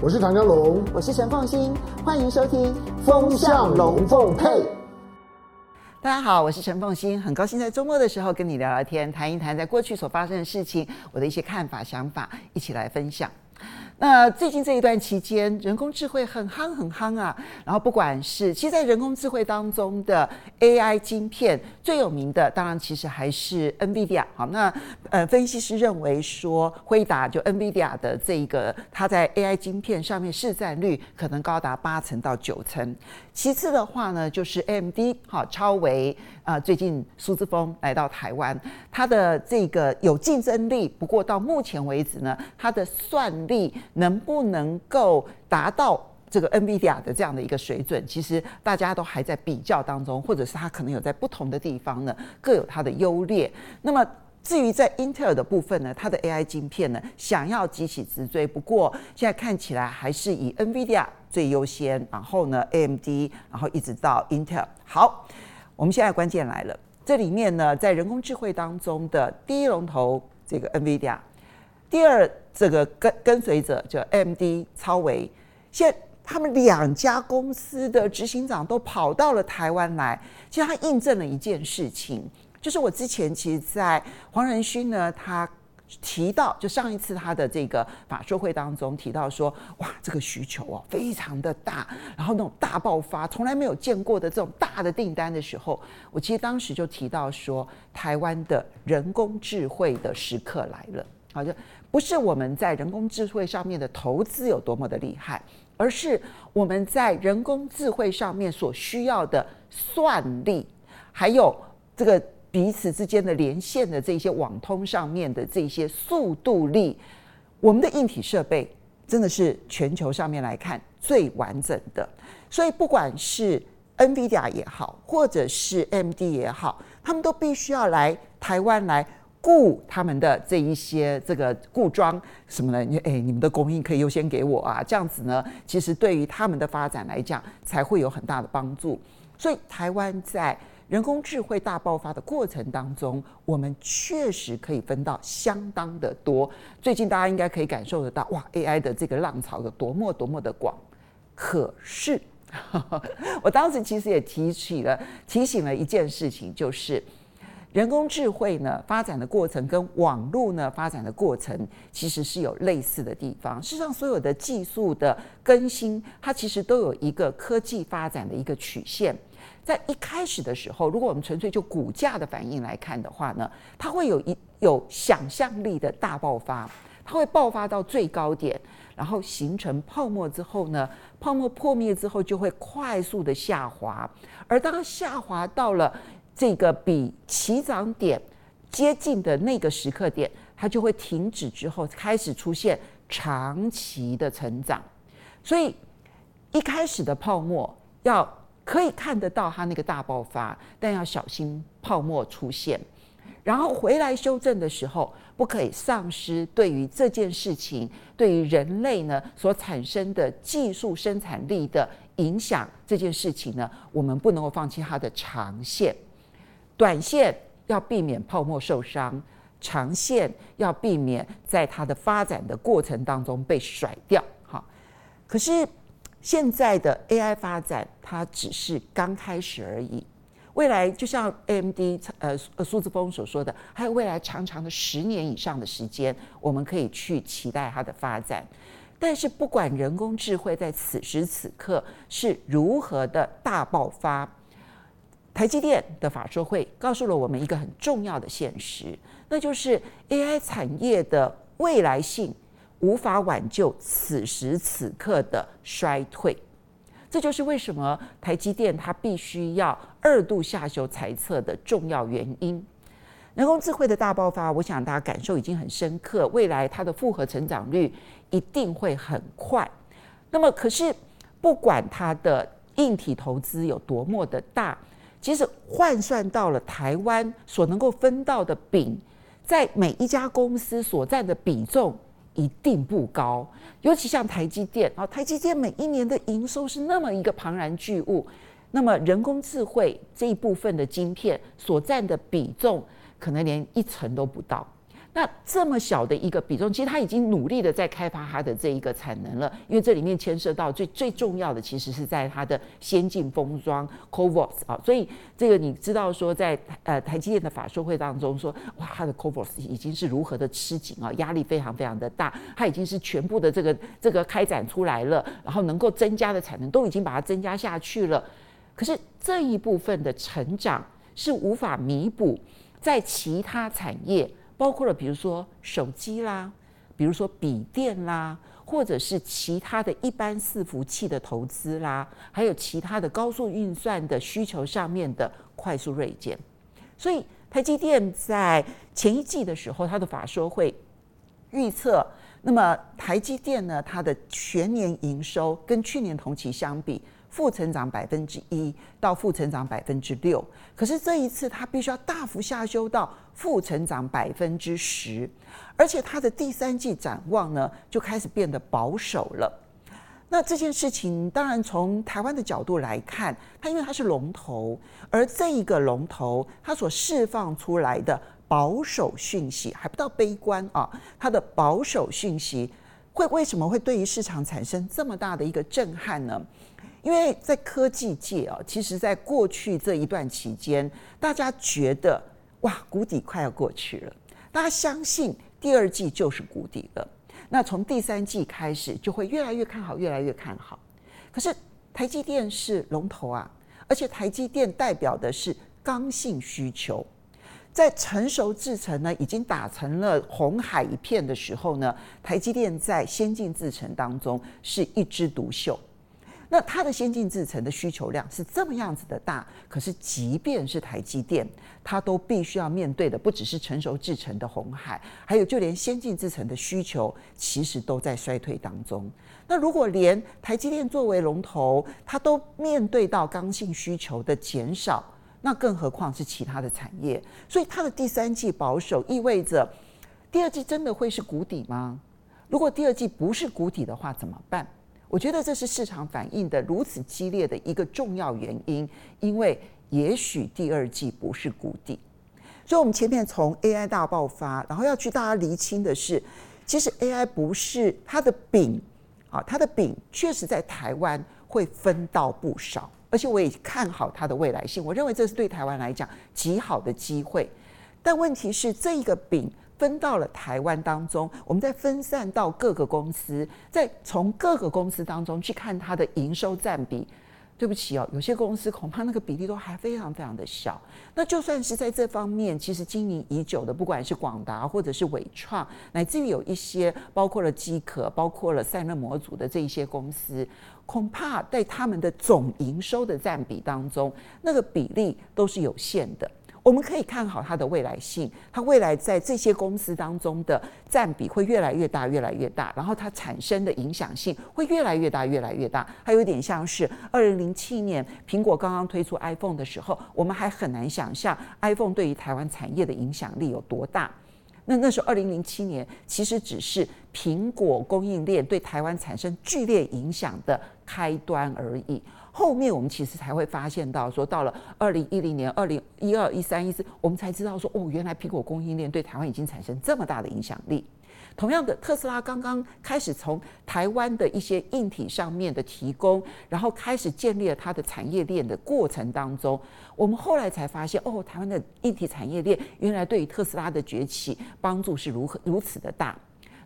我是唐江龙，我是陈凤新，欢迎收听《风向龙凤配》。大家好，我是陈凤新，很高兴在周末的时候跟你聊聊天，谈一谈在过去所发生的事情，我的一些看法、想法，一起来分享。那最近这一段期间，人工智慧很夯很夯啊。然后不管是，其实，在人工智慧当中的 AI 晶片最有名的，当然其实还是 NVIDIA。好，那呃，分析师认为说，辉达就 NVIDIA 的这一个，它在 AI 晶片上面市占率可能高达八成到九成。其次的话呢，就是 AMD 好，超微啊，最近苏姿丰来到台湾，它的这个有竞争力，不过到目前为止呢，它的算力。能不能够达到这个 NVIDIA 的这样的一个水准？其实大家都还在比较当中，或者是它可能有在不同的地方呢，各有它的优劣。那么至于在英特尔的部分呢，它的 AI 晶片呢，想要急起直追，不过现在看起来还是以 NVIDIA 最优先，然后呢 AMD，然后一直到英特尔。好，我们现在关键来了，这里面呢，在人工智慧当中的第一龙头这个 NVIDIA，第二。这个跟跟随者叫 MD 超微，现在他们两家公司的执行长都跑到了台湾来，其实他印证了一件事情，就是我之前其实，在黄仁勋呢，他提到，就上一次他的这个法说会当中提到说，哇，这个需求哦非常的大，然后那种大爆发，从来没有见过的这种大的订单的时候，我其实当时就提到说，台湾的人工智慧的时刻来了，好就。不是我们在人工智慧上面的投资有多么的厉害，而是我们在人工智慧上面所需要的算力，还有这个彼此之间的连线的这些网通上面的这些速度力，我们的硬体设备真的是全球上面来看最完整的。所以不管是 NVIDIA 也好，或者是 MD 也好，他们都必须要来台湾来。雇他们的这一些这个顾装什么呢？你哎，你们的供应可以优先给我啊，这样子呢，其实对于他们的发展来讲，才会有很大的帮助。所以，台湾在人工智慧大爆发的过程当中，我们确实可以分到相当的多。最近大家应该可以感受得到，哇，AI 的这个浪潮有多么多么的广。可是，我当时其实也提起了提醒了一件事情，就是。人工智慧呢发展的过程跟网络呢发展的过程其实是有类似的地方。事实上，所有的技术的更新，它其实都有一个科技发展的一个曲线。在一开始的时候，如果我们纯粹就股价的反应来看的话呢，它会有一有想象力的大爆发，它会爆发到最高点，然后形成泡沫之后呢，泡沫破灭之后就会快速的下滑，而当它下滑到了。这个比起涨点接近的那个时刻点，它就会停止，之后开始出现长期的成长。所以一开始的泡沫要可以看得到它那个大爆发，但要小心泡沫出现。然后回来修正的时候，不可以丧失对于这件事情对于人类呢所产生的技术生产力的影响。这件事情呢，我们不能够放弃它的长线。短线要避免泡沫受伤，长线要避免在它的发展的过程当中被甩掉。哈，可是现在的 AI 发展，它只是刚开始而已。未来就像 AMD 呃呃苏姿丰所说的，还有未来长长的十年以上的时间，我们可以去期待它的发展。但是不管人工智慧在此时此刻是如何的大爆发。台积电的法说会告诉了我们一个很重要的现实，那就是 AI 产业的未来性无法挽救此时此刻的衰退。这就是为什么台积电它必须要二度下修财测的重要原因。人工智慧的大爆发，我想大家感受已经很深刻，未来它的复合成长率一定会很快。那么，可是不管它的硬体投资有多么的大。其实换算到了台湾所能够分到的饼，在每一家公司所占的比重一定不高。尤其像台积电啊，台积电每一年的营收是那么一个庞然巨物，那么人工智慧这一部分的晶片所占的比重，可能连一成都不到。那这么小的一个比重，其实他已经努力的在开发它的这一个产能了，因为这里面牵涉到最最重要的，其实是在它的先进封装 CoWoS 啊，所以这个你知道说在呃台积电的法说会当中说，哇，它的 CoWoS 已经是如何的吃紧啊，压力非常非常的大，它已经是全部的这个这个开展出来了，然后能够增加的产能都已经把它增加下去了，可是这一部分的成长是无法弥补在其他产业。包括了，比如说手机啦，比如说笔电啦，或者是其他的一般伺服器的投资啦，还有其他的高速运算的需求上面的快速锐减。所以台积电在前一季的时候，它的法说会预测，那么台积电呢，它的全年营收跟去年同期相比。负成长百分之一到负成长百分之六，可是这一次它必须要大幅下修到负成长百分之十，而且它的第三季展望呢就开始变得保守了。那这件事情当然从台湾的角度来看，它因为它是龙头，而这一个龙头它所释放出来的保守讯息还不到悲观啊，它的保守讯息会为什么会对于市场产生这么大的一个震撼呢？因为在科技界啊，其实，在过去这一段期间，大家觉得哇，谷底快要过去了，大家相信第二季就是谷底了。那从第三季开始，就会越来越看好，越来越看好。可是台积电是龙头啊，而且台积电代表的是刚性需求，在成熟制程呢已经打成了红海一片的时候呢，台积电在先进制程当中是一枝独秀。那它的先进制程的需求量是这么样子的大，可是即便是台积电，它都必须要面对的不只是成熟制程的红海，还有就连先进制程的需求其实都在衰退当中。那如果连台积电作为龙头，它都面对到刚性需求的减少，那更何况是其他的产业？所以它的第三季保守意味着第二季真的会是谷底吗？如果第二季不是谷底的话，怎么办？我觉得这是市场反应的如此激烈的一个重要原因，因为也许第二季不是谷底。所以，我们前面从 AI 大爆发，然后要去大家厘清的是，其实 AI 不是它的饼啊，它的饼确实在台湾会分到不少，而且我也看好它的未来性。我认为这是对台湾来讲极好的机会，但问题是这一个饼。分到了台湾当中，我们再分散到各个公司，再从各个公司当中去看它的营收占比。对不起哦，有些公司恐怕那个比例都还非常非常的小。那就算是在这方面，其实经营已久的，不管是广达或者是伟创，乃至于有一些包括了机壳、包括了散热模组的这一些公司，恐怕在他们的总营收的占比当中，那个比例都是有限的。我们可以看好它的未来性，它未来在这些公司当中的占比会越来越大，越来越大，然后它产生的影响性会越来越大，越来越大。它有点像是二零零七年苹果刚刚推出 iPhone 的时候，我们还很难想象 iPhone 对于台湾产业的影响力有多大。那那时候二零零七年其实只是苹果供应链对台湾产生剧烈影响的开端而已。后面我们其实才会发现到，说到了二零一零年、二零一二、一三、一四，我们才知道说，哦，原来苹果供应链对台湾已经产生这么大的影响力。同样的，特斯拉刚刚开始从台湾的一些硬体上面的提供，然后开始建立了它的产业链的过程当中，我们后来才发现，哦，台湾的硬体产业链原来对于特斯拉的崛起帮助是如何如此的大。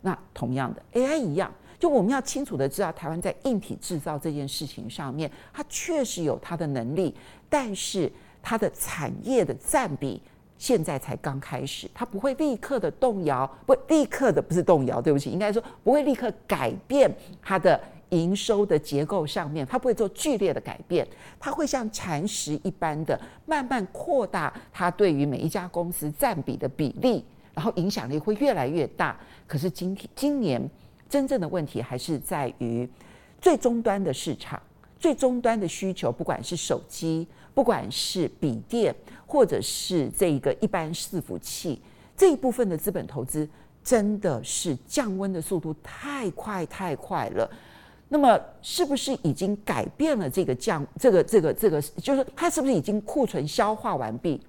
那同样的，AI 一样。就我们要清楚的知道，台湾在硬体制造这件事情上面，它确实有它的能力，但是它的产业的占比现在才刚开始，它不会立刻的动摇，不立刻的不是动摇，对不起，应该说不会立刻改变它的营收的结构上面，它不会做剧烈的改变，它会像蚕食一般的慢慢扩大它对于每一家公司占比的比例，然后影响力会越来越大。可是今天今年。真正的问题还是在于最终端的市场，最终端的需求，不管是手机，不管是笔电，或者是这一个一般伺服器这一部分的资本投资，真的是降温的速度太快太快了。那么，是不是已经改变了这个降这个这个这个，就是它是不是已经库存消化完毕？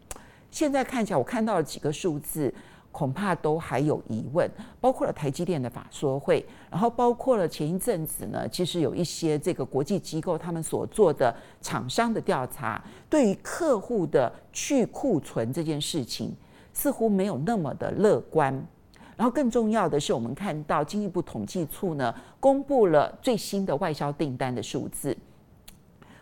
现在看起来，我看到了几个数字。恐怕都还有疑问，包括了台积电的法说会，然后包括了前一阵子呢，其实有一些这个国际机构他们所做的厂商的调查，对于客户的去库存这件事情，似乎没有那么的乐观。然后更重要的是，我们看到经济部统计处呢公布了最新的外销订单的数字，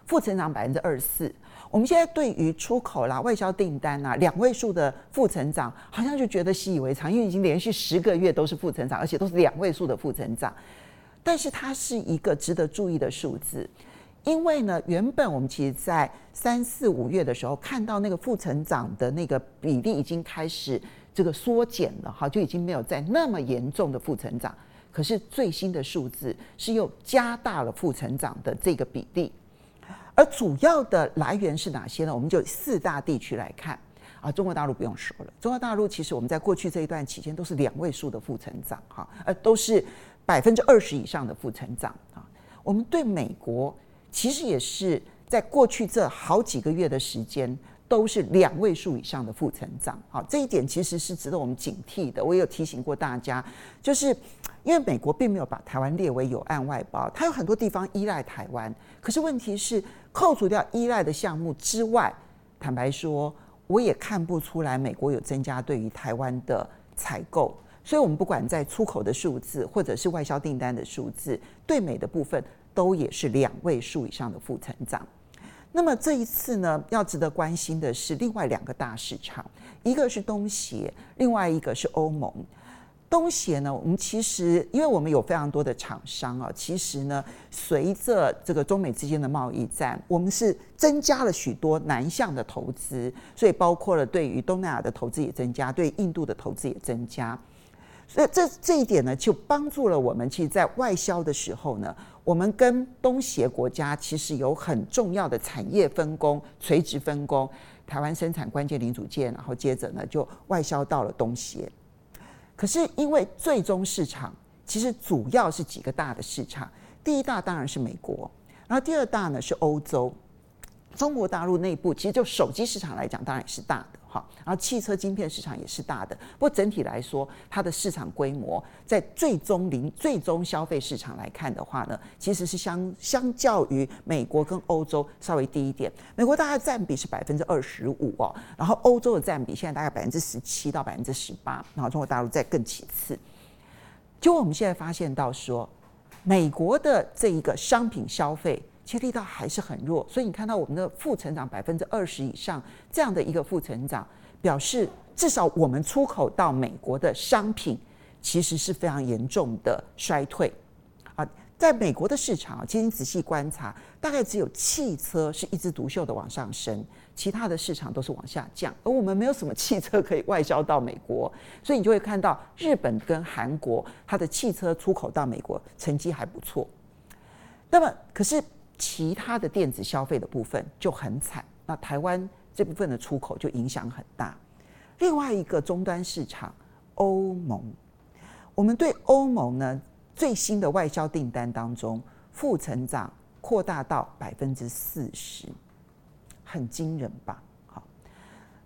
负成长百分之二十四。我们现在对于出口啦、外销订单啊，两位数的负成长，好像就觉得习以为常，因为已经连续十个月都是负成长，而且都是两位数的负成长。但是它是一个值得注意的数字，因为呢，原本我们其实在三四五月的时候看到那个负成长的那个比例已经开始这个缩减了，哈，就已经没有再那么严重的负成长。可是最新的数字是又加大了负成长的这个比例。而主要的来源是哪些呢？我们就四大地区来看啊，中国大陆不用说了，中国大陆其实我们在过去这一段期间都是两位数的负成长哈，呃，都是百分之二十以上的负成长啊。我们对美国其实也是在过去这好几个月的时间都是两位数以上的负成长啊，这一点其实是值得我们警惕的。我也有提醒过大家，就是。因为美国并没有把台湾列为有案外包，它有很多地方依赖台湾。可是问题是，扣除掉依赖的项目之外，坦白说，我也看不出来美国有增加对于台湾的采购。所以，我们不管在出口的数字，或者是外销订单的数字，对美的部分都也是两位数以上的负成长。那么这一次呢，要值得关心的是另外两个大市场，一个是东协，另外一个是欧盟。东协呢，我们其实因为我们有非常多的厂商啊，其实呢，随着这个中美之间的贸易战，我们是增加了许多南向的投资，所以包括了对于东南亚的投资也增加，对印度的投资也增加，所以这这一点呢，就帮助了我们。其实，在外销的时候呢，我们跟东协国家其实有很重要的产业分工、垂直分工，台湾生产关键零组件，然后接着呢，就外销到了东协。可是，因为最终市场其实主要是几个大的市场，第一大当然是美国，然后第二大呢是欧洲。中国大陆内部其实就手机市场来讲，当然也是大的哈，然后汽车晶片市场也是大的。不过整体来说，它的市场规模在最终零最终消费市场来看的话呢，其实是相相较于美国跟欧洲稍微低一点。美国大概占比是百分之二十五哦，然后欧洲的占比现在大概百分之十七到百分之十八，然后中国大陆再更其次。就我们现在发现到说，美国的这一个商品消费。其实力道还是很弱，所以你看到我们的负成长百分之二十以上这样的一个负成长，表示至少我们出口到美国的商品其实是非常严重的衰退啊。在美国的市场，其实你仔细观察，大概只有汽车是一枝独秀的往上升，其他的市场都是往下降，而我们没有什么汽车可以外销到美国，所以你就会看到日本跟韩国它的汽车出口到美国成绩还不错。那么可是。其他的电子消费的部分就很惨，那台湾这部分的出口就影响很大。另外一个终端市场欧盟，我们对欧盟呢最新的外销订单当中负成长扩大到百分之四十，很惊人吧？好，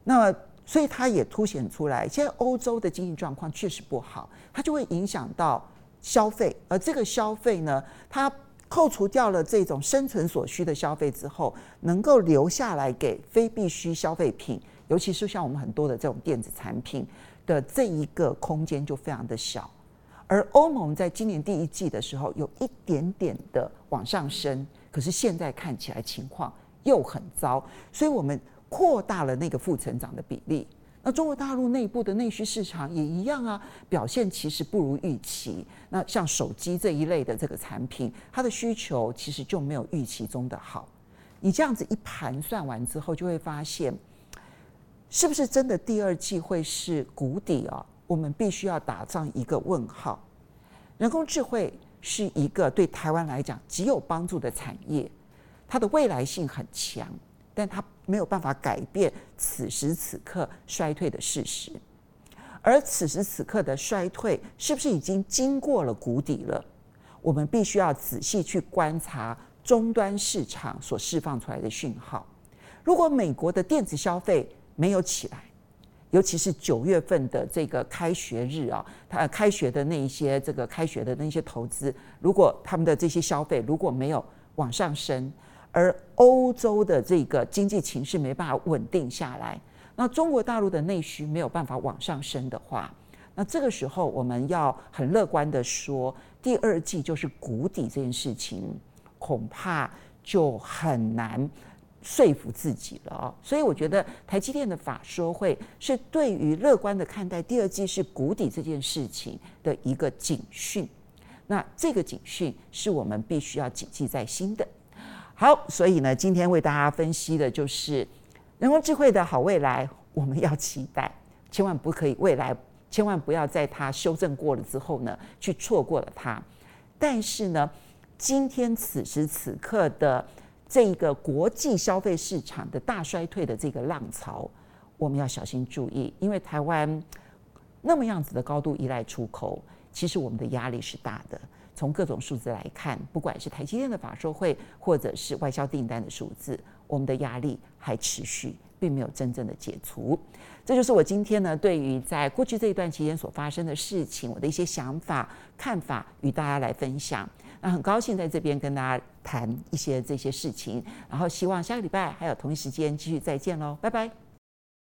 那所以它也凸显出来，现在欧洲的经济状况确实不好，它就会影响到消费，而这个消费呢，它。扣除掉了这种生存所需的消费之后，能够留下来给非必需消费品，尤其是像我们很多的这种电子产品的这一个空间就非常的小。而欧盟在今年第一季的时候有一点点的往上升，可是现在看起来情况又很糟，所以我们扩大了那个负成长的比例。那中国大陆内部的内需市场也一样啊，表现其实不如预期。那像手机这一类的这个产品，它的需求其实就没有预期中的好。你这样子一盘算完之后，就会发现，是不是真的第二季会是谷底啊？我们必须要打上一个问号。人工智慧是一个对台湾来讲极有帮助的产业，它的未来性很强。但它没有办法改变此时此刻衰退的事实，而此时此刻的衰退是不是已经经过了谷底了？我们必须要仔细去观察终端市场所释放出来的讯号。如果美国的电子消费没有起来，尤其是九月份的这个开学日啊，它开学的那一些这个开学的那些投资，如果他们的这些消费如果没有往上升，而欧洲的这个经济情势没办法稳定下来，那中国大陆的内需没有办法往上升的话，那这个时候我们要很乐观的说，第二季就是谷底这件事情，恐怕就很难。说服自己了啊，所以我觉得台积电的法说会是对于乐观的看待第二季是谷底这件事情的一个警讯。那这个警讯是我们必须要谨记在心的。好，所以呢，今天为大家分析的就是人工智慧的好未来，我们要期待，千万不可以未来，千万不要在它修正过了之后呢，去错过了它。但是呢，今天此时此刻的。这一个国际消费市场的大衰退的这个浪潮，我们要小心注意，因为台湾那么样子的高度依赖出口，其实我们的压力是大的。从各种数字来看，不管是台积电的法说会，或者是外销订单的数字，我们的压力还持续，并没有真正的解除。这就是我今天呢，对于在过去这一段期间所发生的事情，我的一些想法、看法，与大家来分享。那很高兴在这边跟大家谈一些这些事情，然后希望下个礼拜还有同一时间继续再见喽，拜拜。